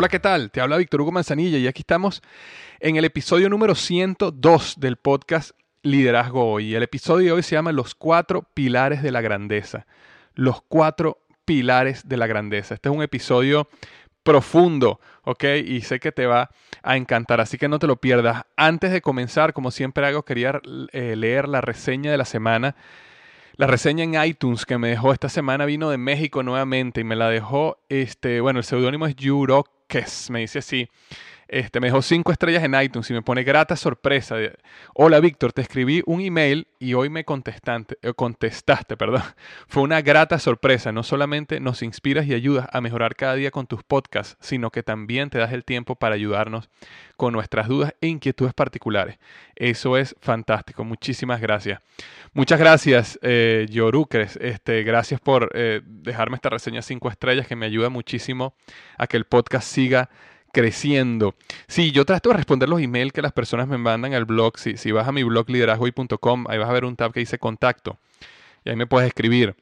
Hola, ¿qué tal? Te habla Víctor Hugo Manzanilla y aquí estamos en el episodio número 102 del podcast Liderazgo Hoy. El episodio de hoy se llama Los cuatro pilares de la grandeza. Los cuatro pilares de la grandeza. Este es un episodio profundo, ¿ok? Y sé que te va a encantar, así que no te lo pierdas. Antes de comenzar, como siempre hago, quería eh, leer la reseña de la semana la reseña en iTunes que me dejó esta semana vino de México nuevamente y me la dejó, este, bueno, el seudónimo es Yurok me dice así. Este, me dejó cinco estrellas en iTunes y me pone grata sorpresa. Hola Víctor, te escribí un email y hoy me contestaste, eh, contestaste. Perdón. Fue una grata sorpresa. No solamente nos inspiras y ayudas a mejorar cada día con tus podcasts, sino que también te das el tiempo para ayudarnos con nuestras dudas e inquietudes particulares. Eso es fantástico. Muchísimas gracias. Muchas gracias, eh, Yorucres. Este, gracias por eh, dejarme esta reseña cinco estrellas que me ayuda muchísimo a que el podcast siga creciendo. Sí, yo trato de responder los emails que las personas me mandan al blog. Si, si vas a mi blog liderazgoy.com, ahí vas a ver un tab que dice contacto. Y ahí me puedes escribir.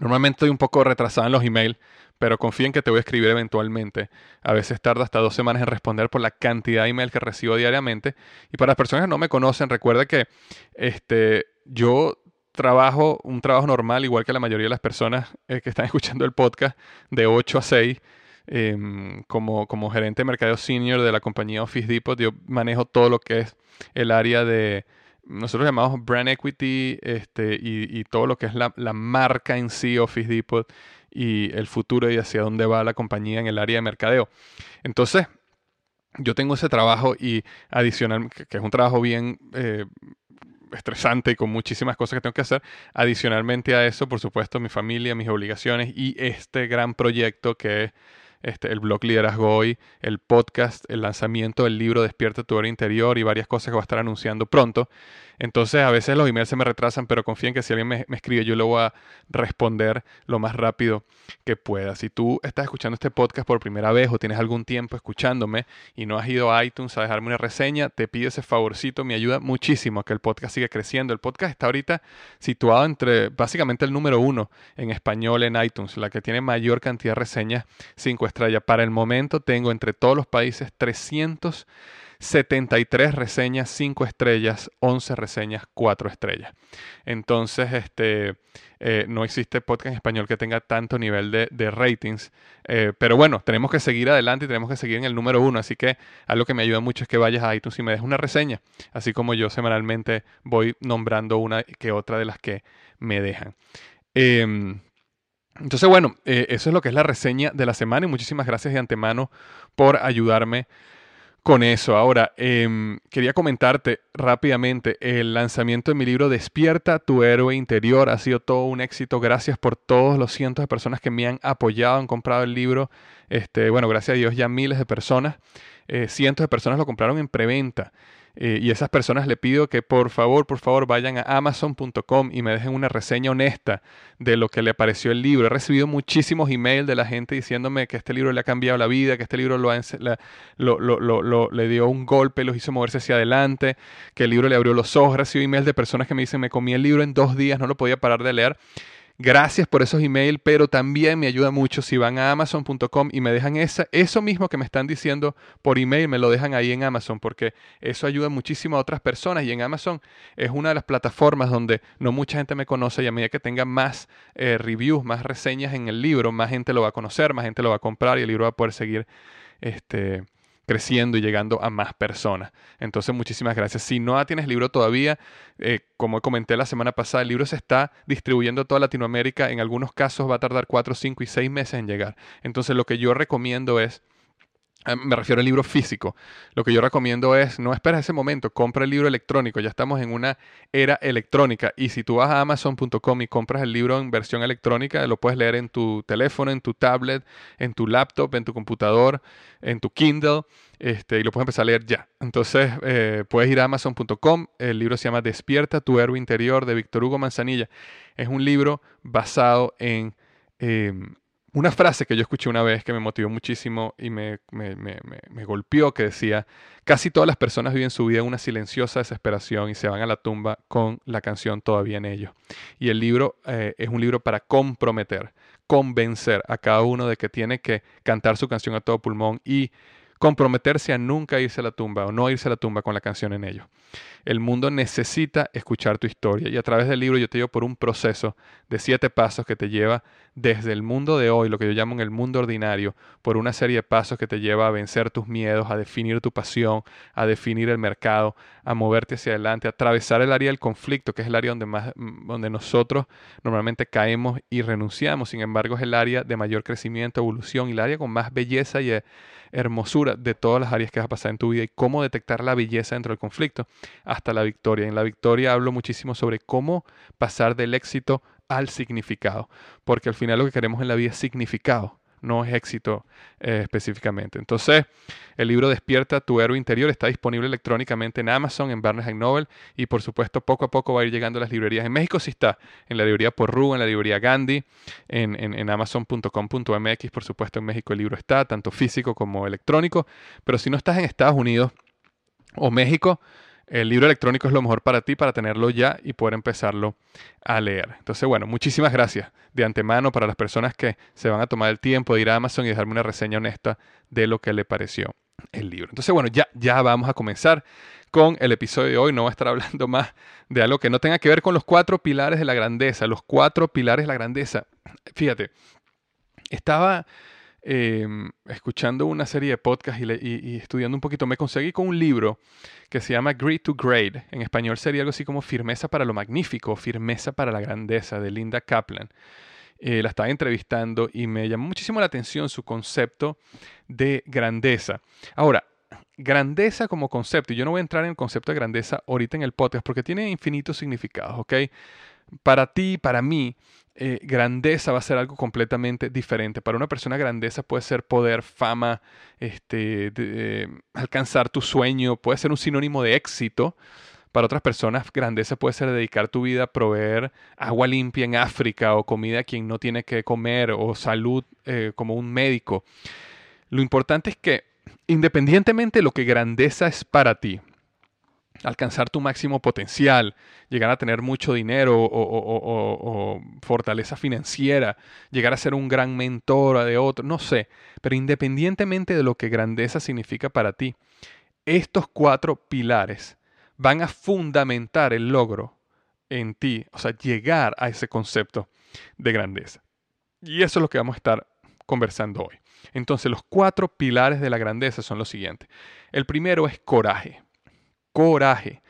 Normalmente estoy un poco retrasado en los emails, pero confíen que te voy a escribir eventualmente. A veces tarda hasta dos semanas en responder por la cantidad de emails que recibo diariamente. Y para las personas que no me conocen, recuerda que este, yo trabajo un trabajo normal, igual que la mayoría de las personas eh, que están escuchando el podcast, de 8 a 6 Em, como, como gerente de mercadeo senior de la compañía Office Depot, yo manejo todo lo que es el área de, nosotros llamamos brand equity este, y, y todo lo que es la, la, marca en sí, Office Depot, y el futuro y hacia dónde va la compañía en el área de mercadeo. Entonces, yo tengo ese trabajo y adicional, que, es un trabajo bien... Eh, estresante y con muchísimas cosas que tengo que hacer. Adicionalmente a eso, por supuesto, mi familia, mis obligaciones y este gran proyecto que es este, el blog Liderazgo Hoy, el podcast, el lanzamiento del libro Despierta tu hora interior y varias cosas que voy a estar anunciando pronto. Entonces a veces los emails se me retrasan, pero confíen que si alguien me, escribe yo lo voy a responder lo más rápido que pueda. Si tú estás escuchando este podcast por primera vez o tienes algún tiempo escuchándome y no has ido a iTunes a dejarme una reseña, te pido ese favorcito, me ayuda muchísimo a que el podcast siga creciendo. El podcast está ahorita situado entre básicamente el número uno en español en iTunes, la que tiene mayor cantidad de reseñas 5 para el momento tengo entre todos los países 373 reseñas 5 estrellas, 11 reseñas 4 estrellas. Entonces, este, eh, no existe podcast en español que tenga tanto nivel de, ratings. Eh, pero bueno, tenemos que seguir adelante y tenemos que seguir en el número uno. Así que algo que me ayuda mucho es que vayas a iTunes y me des una reseña. Así como yo semanalmente voy nombrando una que otra de las que me dejan. Em, entonces, bueno, eh, eso es lo que es la reseña de la semana y muchísimas gracias de antemano por ayudarme con eso. Ahora, em, quería comentarte rápidamente, el lanzamiento de mi libro Despierta tu héroe interior ha sido todo un éxito. Gracias por todos los cientos de personas que me han apoyado, han comprado el libro. Este, bueno, gracias a Dios ya miles de personas, eh, cientos de personas lo compraron en preventa. Eh, y esas personas le pido que por favor, por favor vayan a amazon.com y me dejen una reseña honesta de lo que le pareció el libro. He recibido muchísimos emails de la gente diciéndome que este libro le ha cambiado la vida, que este libro lo, lo, le dio un golpe, los hizo moverse hacia adelante, que el libro le abrió los ojos. He recibido emails de personas que me dicen me comí el libro en dos días, no lo podía parar de leer. Gracias por esos emails, pero también me ayuda mucho si van a amazon.com y me dejan esa, eso mismo que me están diciendo por email, me lo dejan ahí en Amazon, porque eso ayuda muchísimo a otras personas. Y en Amazon es una de las plataformas donde no mucha gente me conoce y a medida que tenga más eh, reviews, más reseñas en el libro, más gente lo va a conocer, más gente lo va a comprar y el libro va a poder seguir este, creciendo y llegando a más personas. Entonces, muchísimas gracias. Si no tienes libro todavía, eh, como comenté la semana pasada, el libro se está distribuyendo a toda Latinoamérica. En algunos casos va a tardar 4, 5 y 6 meses en llegar. Entonces, lo que yo recomiendo es me refiero al libro físico. Lo que yo recomiendo es, no esperes ese momento, compra el libro electrónico. Ya estamos en una era electrónica. Y si tú vas a amazon.com y compras el libro en versión electrónica, lo puedes leer en tu teléfono, en tu tablet, en tu laptop, en tu computador, en tu Kindle. Este, y lo puedes empezar a leer ya. Entonces, eh, puedes ir a amazon.com. El libro se llama Despierta tu héroe interior de Víctor Hugo Manzanilla. Es un libro basado en... Em, una frase que yo escuché una vez que me motivó muchísimo y me, me, golpeó, que decía, casi todas las personas viven su vida en una silenciosa desesperación y se van a la tumba con la canción todavía en ellos. Y el libro eh, es un libro para comprometer, convencer a cada uno de que tiene que cantar su canción a todo pulmón y comprometerse a nunca irse a la tumba o no irse a la tumba con la canción en ellos. El mundo necesita escuchar tu historia y a través del libro yo te llevo por un proceso de siete pasos que te lleva desde el mundo de hoy, lo que yo llamo en el mundo ordinario, por una serie de pasos que te lleva a vencer tus miedos, a definir tu pasión, a definir el mercado, a moverte hacia adelante, a atravesar el área del conflicto, que es el área donde, más, donde nosotros normalmente caemos y renunciamos. Sin embargo, es el área de mayor crecimiento, evolución y el área con más belleza y hermosura de todas las áreas que vas a pasar en tu vida y cómo detectar la belleza dentro del conflicto hasta la victoria. En la victoria hablo muchísimo sobre cómo pasar del éxito al significado, porque al final lo que queremos en la vida es significado, no es éxito eh, específicamente. Entonces, el libro Despierta tu héroe interior está disponible electrónicamente en Amazon, en Barnes Noble y por supuesto poco a poco va a ir llegando a las librerías. En México sí está, en la librería Porru, en la librería Gandhi, en, en, en amazon.com.mx, por supuesto en México el libro está, tanto físico como electrónico, pero si no estás en Estados Unidos o México, el libro electrónico es lo mejor para ti, para tenerlo ya y poder empezarlo a leer. Entonces, bueno, muchísimas gracias de antemano para las personas que se van a tomar el tiempo de ir a Amazon y dejarme una reseña honesta de lo que le pareció el libro. Entonces, bueno, ya, ya vamos a comenzar con el episodio de hoy. No voy a estar hablando más de algo que no tenga que ver con los cuatro pilares de la grandeza. Los cuatro pilares de la grandeza. Fíjate, estaba Em, escuchando una serie de podcasts y, estudiando un poquito, me conseguí con un libro que se llama Great to Great. En español sería algo así como Firmeza para lo Magnífico, Firmeza para la Grandeza, de Linda Kaplan. Eh, la estaba entrevistando y me llamó muchísimo la atención su concepto de grandeza. Ahora, grandeza como concepto, y yo no voy a entrar en el concepto de grandeza ahorita en el podcast porque tiene infinitos significados, ¿ok? Para ti, para mí, eh, grandeza va a ser algo completamente diferente. Para una persona grandeza puede ser poder, fama, este, eh, alcanzar tu sueño, puede ser un sinónimo de éxito. Para otras personas, grandeza puede ser dedicar tu vida a proveer agua limpia en África o comida a quien no tiene que comer o salud eh, como un médico. Lo importante es que independientemente de lo que grandeza es para ti, alcanzar tu máximo potencial, llegar a tener mucho dinero o, fortaleza financiera, llegar a ser un gran mentor de otro, no sé, pero independientemente de lo que grandeza significa para ti, estos cuatro pilares van a fundamentar el logro en ti, o sea, llegar a ese concepto de grandeza. Y eso es lo que vamos a estar conversando hoy. Entonces, los cuatro pilares de la grandeza son los siguientes. El primero es coraje coraje.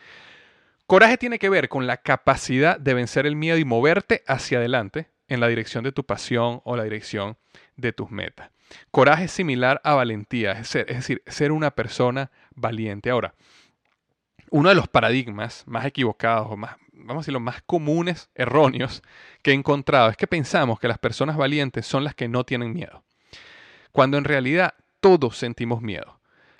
Coraje tiene que ver con la capacidad de vencer el miedo y moverte hacia adelante en la dirección de tu pasión o la dirección de tus metas. Coraje es similar a valentía, es, ser, decir, ser una persona valiente. Ahora, uno de los paradigmas más equivocados o más, vamos a decirlo, más comunes, erróneos que he encontrado es que pensamos que las personas valientes son las que no tienen miedo, cuando en realidad todos sentimos miedo.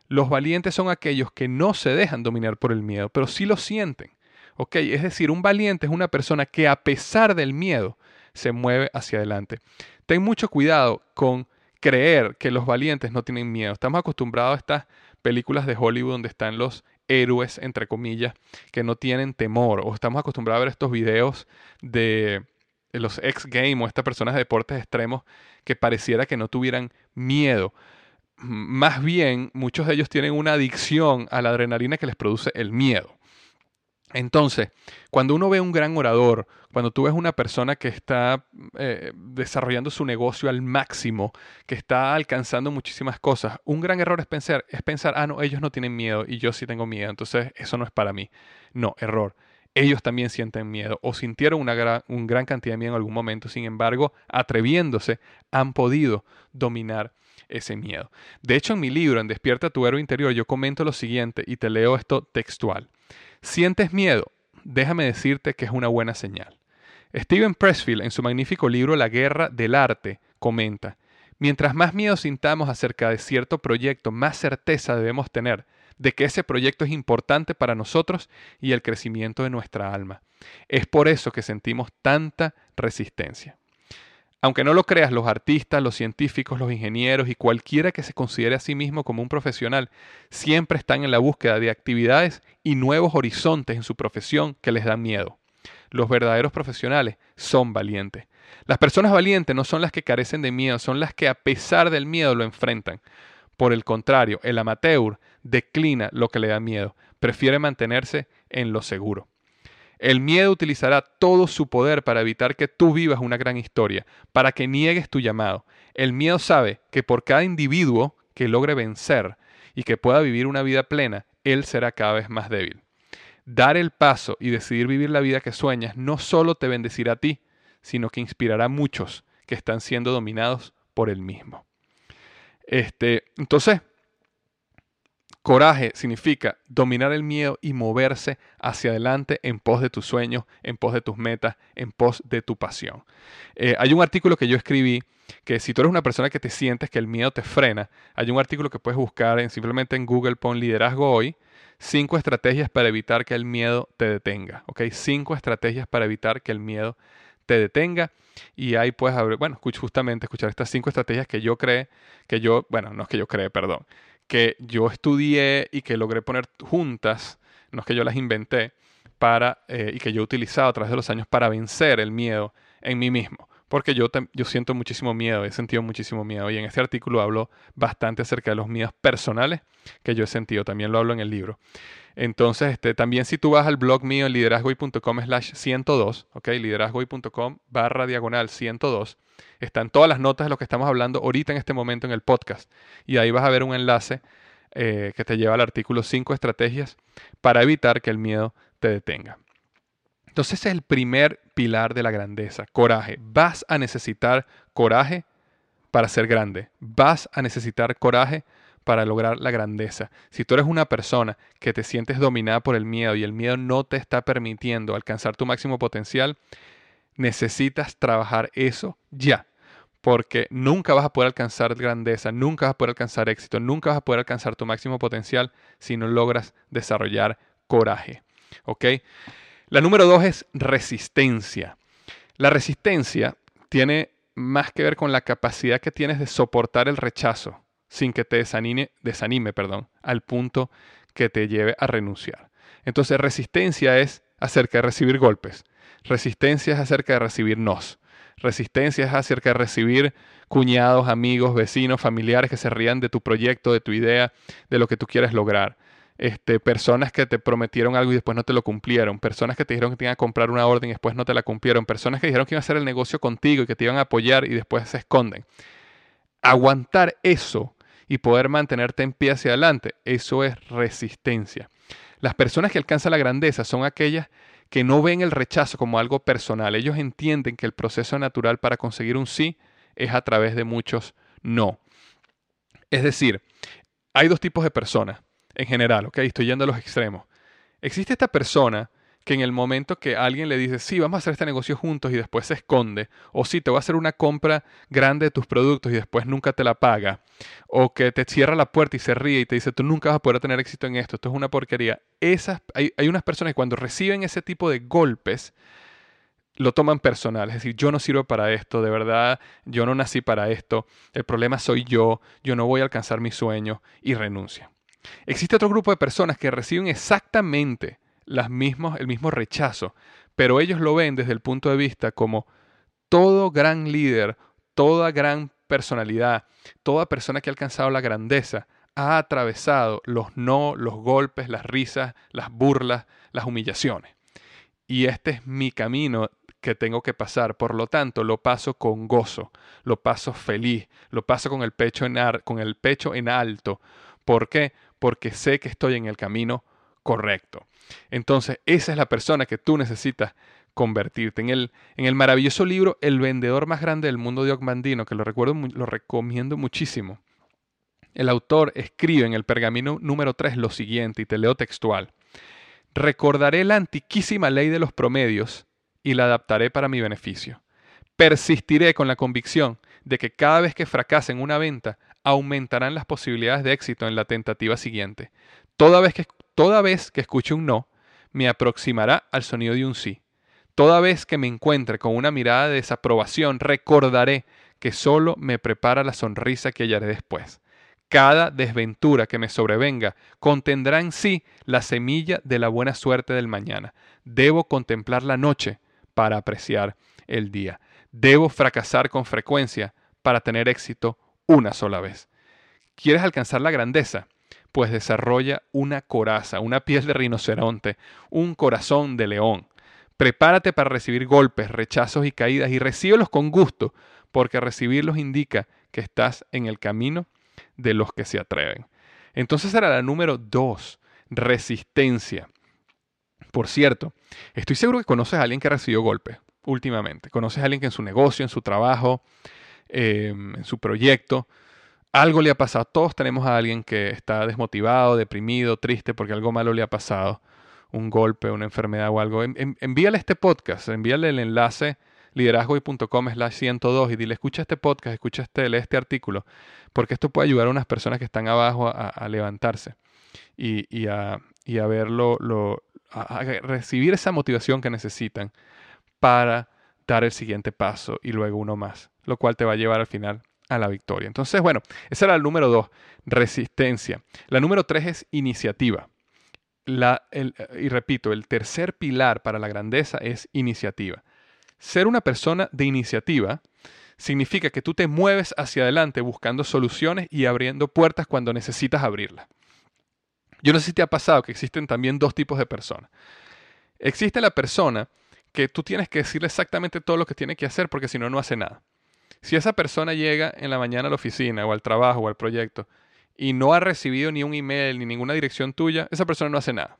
Los valientes son aquellos que no se dejan dominar por el miedo, pero sí lo sienten. ¿ok? Es decir, un valiente es una persona que a pesar del miedo se mueve hacia adelante. Ten mucho cuidado con creer que los valientes no tienen miedo. Estamos acostumbrados a estas películas de Hollywood donde están los héroes, entre comillas, que no tienen temor. O estamos acostumbrados a ver estos videos de, los X Games o estas personas de deportes extremos que pareciera que no tuvieran miedo. Más bien, muchos de ellos tienen una adicción a la adrenalina que les produce el miedo. Entonces, cuando uno ve un gran orador, cuando tú ves una persona que está eh, desarrollando su negocio al máximo, que está alcanzando muchísimas cosas, un gran error es pensar, es pensar, ah, no, ellos no tienen miedo y yo sí tengo miedo, entonces eso no es para mí. No, error. Ellos también sienten miedo o sintieron una gran, gran cantidad de miedo en algún momento, sin embargo, atreviéndose, han podido dominar ese miedo. De hecho, en mi libro, en Despierta tu héroe interior, yo comento lo siguiente y te leo esto textual. ¿Sientes miedo? Déjame decirte que es una buena señal. Steven Pressfield, en su magnífico libro La guerra del arte, comenta, mientras más miedo sintamos acerca de cierto proyecto, más certeza debemos tener de que ese proyecto es importante para nosotros y el crecimiento de nuestra alma. Es por eso que sentimos tanta resistencia. Aunque no lo creas, los artistas, los científicos, los ingenieros y cualquiera que se considere a sí mismo como un profesional siempre están en la búsqueda de actividades y nuevos horizontes en su profesión que les dan miedo. Los verdaderos profesionales son valientes. Las personas valientes no son las que carecen de miedo, son las que a pesar del miedo lo enfrentan. Por el contrario, el amateur declina lo que le da miedo, prefiere mantenerse en lo seguro. El miedo utilizará todo su poder para evitar que tú vivas una gran historia, para que niegues tu llamado. El miedo sabe que por cada individuo que logre vencer y que pueda vivir una vida plena, él será cada vez más débil. Dar el paso y decidir vivir la vida que sueñas no solo te bendecirá a ti, sino que inspirará a muchos que están siendo dominados por él mismo. Este, entonces, Coraje significa dominar el miedo y moverse hacia adelante en pos de tus sueños, en pos de tus metas, en pos de tu pasión. Eh, hay un artículo que yo escribí que si tú eres una persona que te sientes que el miedo te frena, hay un artículo que puedes buscar en, simplemente en Google, pon liderazgo hoy, cinco estrategias para evitar que el miedo te detenga. ¿ok? Cinco estrategias para evitar que el miedo te detenga y ahí puedes bueno, justamente escuchar estas cinco estrategias que yo cree, que yo, bueno, no es que yo cree, perdón, que yo estudié y que logré poner juntas, no es que yo las inventé, para, eh, y que yo he utilizado a través de los años para vencer el miedo en mí mismo. Porque yo, yo siento muchísimo miedo, he sentido muchísimo miedo. Y en este artículo hablo bastante acerca de los miedos personales que yo he sentido. También lo hablo en el libro. Entonces, este, también si tú vas al blog mío liderazgoy.com slash 102, ok, liderazgoy.com barra diagonal 102, están todas las notas de lo que estamos hablando ahorita en este momento en el podcast. Y ahí vas a ver un enlace eh, que te lleva al artículo 5 estrategias para evitar que el miedo te detenga. Entonces ese es el primer pilar de la grandeza, coraje. Vas a necesitar coraje para ser grande. Vas a necesitar coraje para lograr la grandeza. Si tú eres una persona que te sientes dominada por el miedo y el miedo no te está permitiendo alcanzar tu máximo potencial, necesitas trabajar eso ya. Porque nunca vas a poder alcanzar grandeza, nunca vas a poder alcanzar éxito, nunca vas a poder alcanzar tu máximo potencial si no logras desarrollar coraje. ¿Ok? La número dos es resistencia. La resistencia tiene más que ver con la capacidad que tienes de soportar el rechazo sin que te desanime, desanime perdón, al punto que te lleve a renunciar. Entonces, resistencia es acerca de recibir golpes. Resistencia es acerca de recibir nos. Resistencia es acerca de recibir cuñados, amigos, vecinos, familiares que se rían de tu proyecto, de tu idea, de lo que tú quieres lograr. Este, personas que te prometieron algo y después no te lo cumplieron, personas que te dijeron que te iban a comprar una orden y después no te la cumplieron, personas que dijeron que iban a hacer el negocio contigo y que te iban a apoyar y después se esconden. Aguantar eso y poder mantenerte en pie hacia adelante, eso es resistencia. Las personas que alcanzan la grandeza son aquellas que no ven el rechazo como algo personal. Ellos entienden que el proceso natural para conseguir un sí es a través de muchos no. Es decir, hay dos tipos de personas en general, ¿ok? Estoy yendo a los extremos. Existe esta persona que en el momento que alguien le dice, sí, vamos a hacer este negocio juntos y después se esconde, o sí, te voy a hacer una compra grande de tus productos y después nunca te la paga, o que te cierra la puerta y se ríe y te dice, tú nunca vas a poder tener éxito en esto, esto es una porquería. Esas, hay, hay unas personas que cuando reciben ese tipo de golpes, lo toman personal, es decir, yo no sirvo para esto, de verdad, yo no nací para esto, el problema soy yo, yo no voy a alcanzar mi sueño y renuncian. Existe otro grupo de personas que reciben exactamente las mismos, el mismo rechazo, pero ellos lo ven desde el punto de vista como todo gran líder, toda gran personalidad, toda persona que ha alcanzado la grandeza, ha atravesado los no, los golpes, las risas, las burlas, las humillaciones. Y este es mi camino que tengo que pasar. Por lo tanto, lo paso con gozo, lo paso feliz, lo paso con el pecho en, con el pecho en alto. ¿Por qué? Porque sé que estoy en el camino correcto. Entonces, esa es la persona que tú necesitas convertirte. En el, en el maravilloso libro El vendedor más grande del mundo de Ocmandino, que lo, recuerdo, lo recomiendo muchísimo, el autor escribe en el pergamino número 3 lo siguiente, y te leo textual. Recordaré la antiquísima ley de los promedios y la adaptaré para mi beneficio. Persistiré con la convicción de que cada vez que fracase en una venta, aumentarán las posibilidades de éxito en la tentativa siguiente. Toda vez que Toda vez que escuche un no, me aproximará al sonido de un sí. Toda vez que me encuentre con una mirada de desaprobación, recordaré que solo me prepara la sonrisa que hallaré después. Cada desventura que me sobrevenga contendrá en sí la semilla de la buena suerte del mañana. Debo contemplar la noche para apreciar el día. Debo fracasar con frecuencia para tener éxito una sola vez. ¿Quieres alcanzar la grandeza? Pues desarrolla una coraza, una piel de rinoceronte, un corazón de león. Prepárate para recibir golpes, rechazos y caídas y recíbelos con gusto, porque recibirlos indica que estás en el camino de los que se atreven. Entonces era la número dos, resistencia. Por cierto, estoy seguro que conoces a alguien que recibió golpes últimamente. Conoces a alguien que en su negocio, en su trabajo, eh, en su proyecto, algo le ha pasado. Todos tenemos a alguien que está desmotivado, deprimido, triste porque algo malo le ha pasado. Un golpe, una enfermedad o algo. envíale este podcast, envíale el enlace liderazgoy.com slash 102 y dile, escucha este podcast, escucha este, lee este artículo, porque esto puede ayudar a unas personas que están abajo a, levantarse y, a, verlo, a recibir esa motivación que necesitan para dar el siguiente paso y luego uno más, lo cual te va a llevar al final a la victoria. Entonces, bueno, esa era el número dos, resistencia. La número tres es iniciativa. La, y repito, el tercer pilar para la grandeza es iniciativa. Ser una persona de iniciativa significa que tú te mueves hacia adelante buscando soluciones y abriendo puertas cuando necesitas abrirlas. Yo no sé si te ha pasado que existen también dos tipos de personas. Existe la persona que tú tienes que decirle exactamente todo lo que tiene que hacer porque si no, no hace nada. Si esa persona llega en la mañana a la oficina o al trabajo o al proyecto y no ha recibido ni un email ni ninguna dirección tuya, esa persona no hace nada.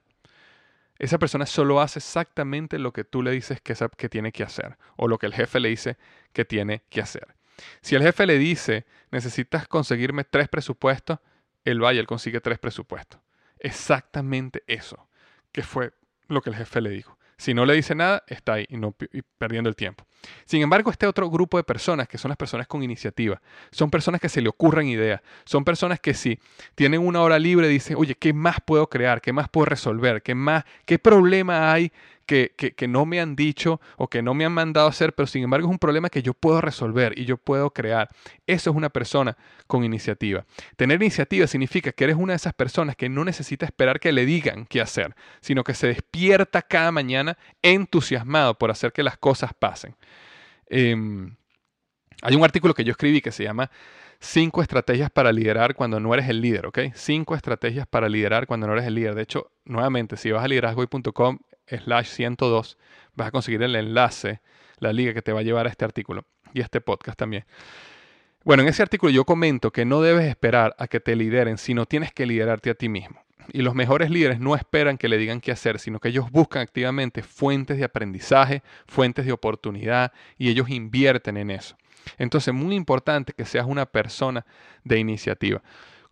Esa persona solo hace exactamente lo que tú le dices que, tiene que hacer o lo que el jefe le dice que tiene que hacer. Si el jefe le dice, necesitas conseguirme tres presupuestos, él va y él consigue tres presupuestos. Exactamente eso, que fue lo que el jefe le dijo. Si no le dice nada, está ahí y, no, perdiendo el tiempo. Sin embargo, este otro grupo de personas, que son las personas con iniciativa, son personas que se le ocurren ideas, son personas que si tienen una hora libre dicen, oye, ¿qué más puedo crear? ¿Qué más puedo resolver? ¿Qué más? ¿Qué problema hay que, que, no me han dicho o que no me han mandado hacer, pero sin embargo es un problema que yo puedo resolver y yo puedo crear. Eso es una persona con iniciativa. Tener iniciativa significa que eres una de esas personas que no necesita esperar que le digan qué hacer, sino que se despierta cada mañana entusiasmado por hacer que las cosas pasen. Em, hay un artículo que yo escribí que se llama Cinco estrategias para liderar cuando no eres el líder, ¿ok? Cinco estrategias para liderar cuando no eres el líder. De hecho, nuevamente, si vas a liderazgoy.com slash 102, vas a conseguir el enlace, la liga que te va a llevar a este artículo y este podcast también. Bueno, en ese artículo yo comento que no debes esperar a que te lideren, sino tienes que liderarte a ti mismo. Y los mejores líderes no esperan que le digan qué hacer, sino que ellos buscan activamente fuentes de aprendizaje, fuentes de oportunidad y ellos invierten en eso. Entonces, muy importante que seas una persona de iniciativa.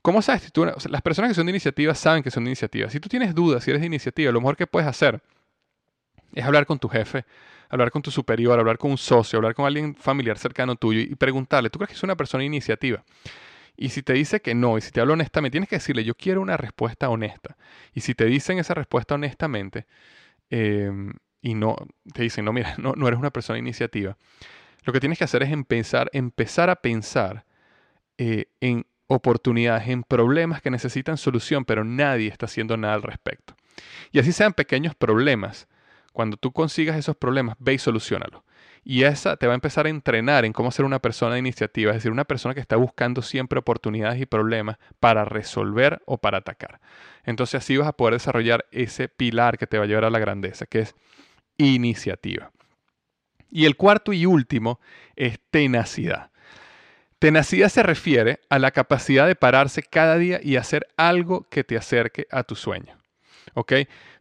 ¿Cómo sabes? las personas que son de iniciativa saben que son de iniciativa. Si tú tienes dudas, si eres de iniciativa, lo mejor que puedes hacer es hablar con tu jefe, hablar con tu superior, hablar con un socio, hablar con alguien familiar cercano tuyo y preguntarle, ¿tú crees que es una persona iniciativa? Y si te dice que no, y si te habla honestamente, tienes que decirle, yo quiero una respuesta honesta. Y si te dicen esa respuesta honestamente, em, y no, te dicen, no, mira, no, no, eres una persona iniciativa, lo que tienes que hacer es empezar, empezar a pensar eh, en oportunidades, en problemas que necesitan solución, pero nadie está haciendo nada al respecto. Y así sean pequeños problemas, cuando tú consigas esos problemas, ve y solucionalo. Y esa te va a empezar a entrenar en cómo ser una persona de iniciativa, es decir, una persona que está buscando siempre oportunidades y problemas para resolver o para atacar. Entonces así vas a poder desarrollar ese pilar que te va a llevar a la grandeza, que es iniciativa. Y el cuarto y último es tenacidad. Tenacidad se refiere a la capacidad de pararse cada día y hacer algo que te acerque a tu sueño. ¿Ok?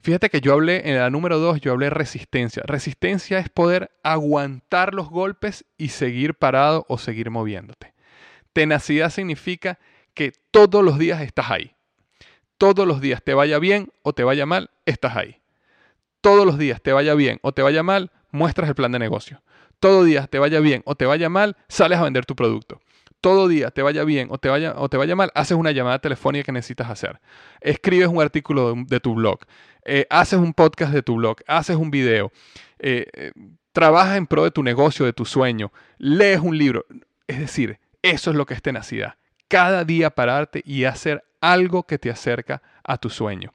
Fíjate que yo hablé en la número dos, yo hablé resistencia. Resistencia es poder aguantar los golpes y seguir parado o seguir moviéndote. Tenacidad significa que todos los días estás ahí. Todos los días, te vaya bien o te vaya mal, estás ahí. Todos los días, te vaya bien o te vaya mal, muestras el plan de negocio. Todos los días, te vaya bien o te vaya mal, sales a vender tu producto todo día te vaya bien o te vaya, o te vaya mal, haces una llamada telefónica que necesitas hacer. Escribes un artículo de, tu blog. Eh, haces un podcast de tu blog. Haces un video. Eh, eh, trabajas en pro de tu negocio, de tu sueño. Lees un libro. Es decir, eso es lo que es tenacidad. Cada día pararte y hacer algo que te acerca a tu sueño.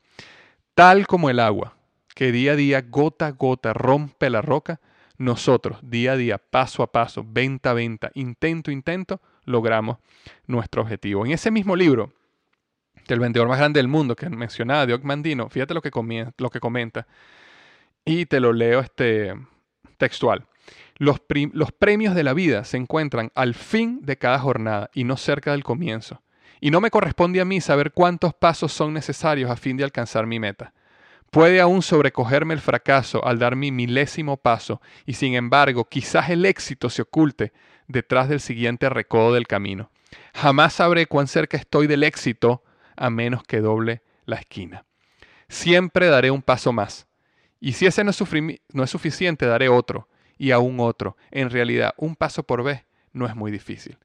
Tal como el agua, que día a día, gota a gota, rompe la roca, nosotros, día a día, paso a paso, venta a venta, intento a intento, logramos nuestro objetivo. En ese mismo libro, del vendedor más grande del mundo que mencionaba, de Mandino, fíjate lo que, lo que comenta, y te lo leo este, textual. Los, los premios de la vida se encuentran al fin de cada jornada y no cerca del comienzo. Y no me corresponde a mí saber cuántos pasos son necesarios a fin de alcanzar mi meta. Puede aún sobrecogerme el fracaso al dar mi milésimo paso, y sin embargo quizás el éxito se oculte detrás del siguiente recodo del camino. Jamás sabré cuán cerca estoy del éxito a menos que doble la esquina. Siempre daré un paso más. Y si ese no es, no es suficiente, daré otro y aún otro. En realidad, un paso por vez no es muy difícil.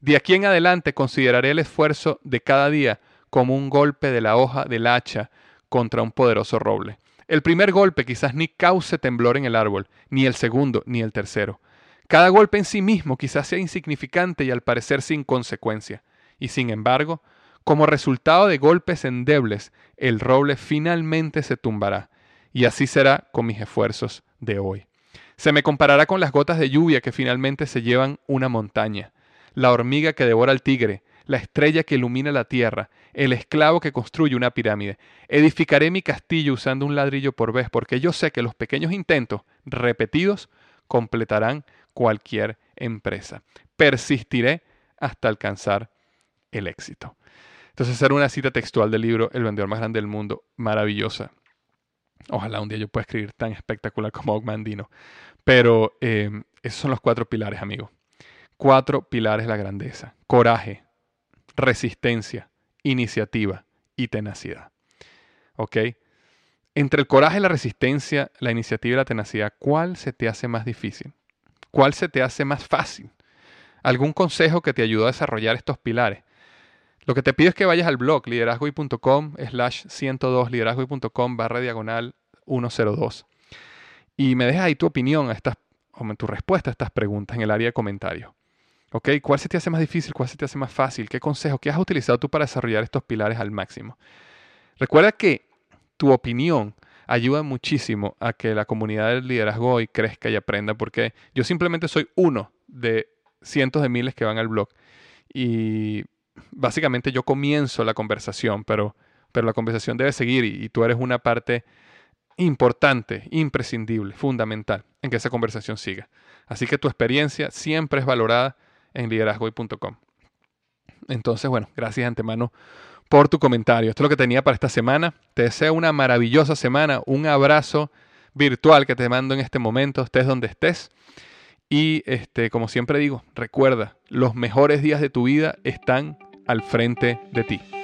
De aquí en adelante consideraré el esfuerzo de cada día como un golpe de la hoja del hacha contra un poderoso roble. El primer golpe quizás ni cause temblor en el árbol, ni el segundo, ni el tercero. Cada golpe en sí mismo quizás sea insignificante y al parecer sin consecuencia. Y sin embargo, como resultado de golpes endebles, el roble finalmente se tumbará. Y así será con mis esfuerzos de hoy. Se me comparará con las gotas de lluvia que finalmente se llevan una montaña, la hormiga que devora al tigre, la estrella que ilumina la tierra, el esclavo que construye una pirámide. Edificaré mi castillo usando un ladrillo por vez, porque yo sé que los pequeños intentos, repetidos, completarán cualquier empresa. Persistiré hasta alcanzar el éxito. Entonces, era una cita textual del libro El vendedor más grande del mundo, maravillosa. Ojalá un día yo pueda escribir tan espectacular como Ogmandino. Pero eh, esos son los cuatro pilares, amigo. Cuatro pilares de la grandeza. Coraje, resistencia, iniciativa y tenacidad. ¿Ok? Entre el coraje, la resistencia, la iniciativa y la tenacidad, ¿cuál se te hace más difícil? ¿Cuál se te hace más fácil? ¿Algún consejo que te ayudó a desarrollar estos pilares? Lo que te pido es que vayas al blog liderazgoy.com slash 102 barra diagonal 102 y me dejes ahí tu opinión a estas, o tu respuesta a estas preguntas en el área de comentarios. ¿Ok? ¿Cuál se te hace más difícil? ¿Cuál se te hace más fácil? ¿Qué consejo? ¿Qué has utilizado tú para desarrollar estos pilares al máximo? Recuerda que tu opinión ayuda muchísimo a que la comunidad del liderazgo hoy crezca y aprenda, porque yo simplemente soy uno de cientos de miles que van al blog. Y básicamente yo comienzo la conversación, pero, pero la conversación debe seguir y, tú eres una parte importante, imprescindible, fundamental en que esa conversación siga. Así que tu experiencia siempre es valorada en liderazgoy.com. Entonces, bueno, gracias de antemano por tu comentario. Esto es lo que tenía para esta semana. Te deseo una maravillosa semana, un abrazo virtual que te mando en este momento, estés donde estés. Y este, como siempre digo, recuerda, los mejores días de tu vida están al frente de ti.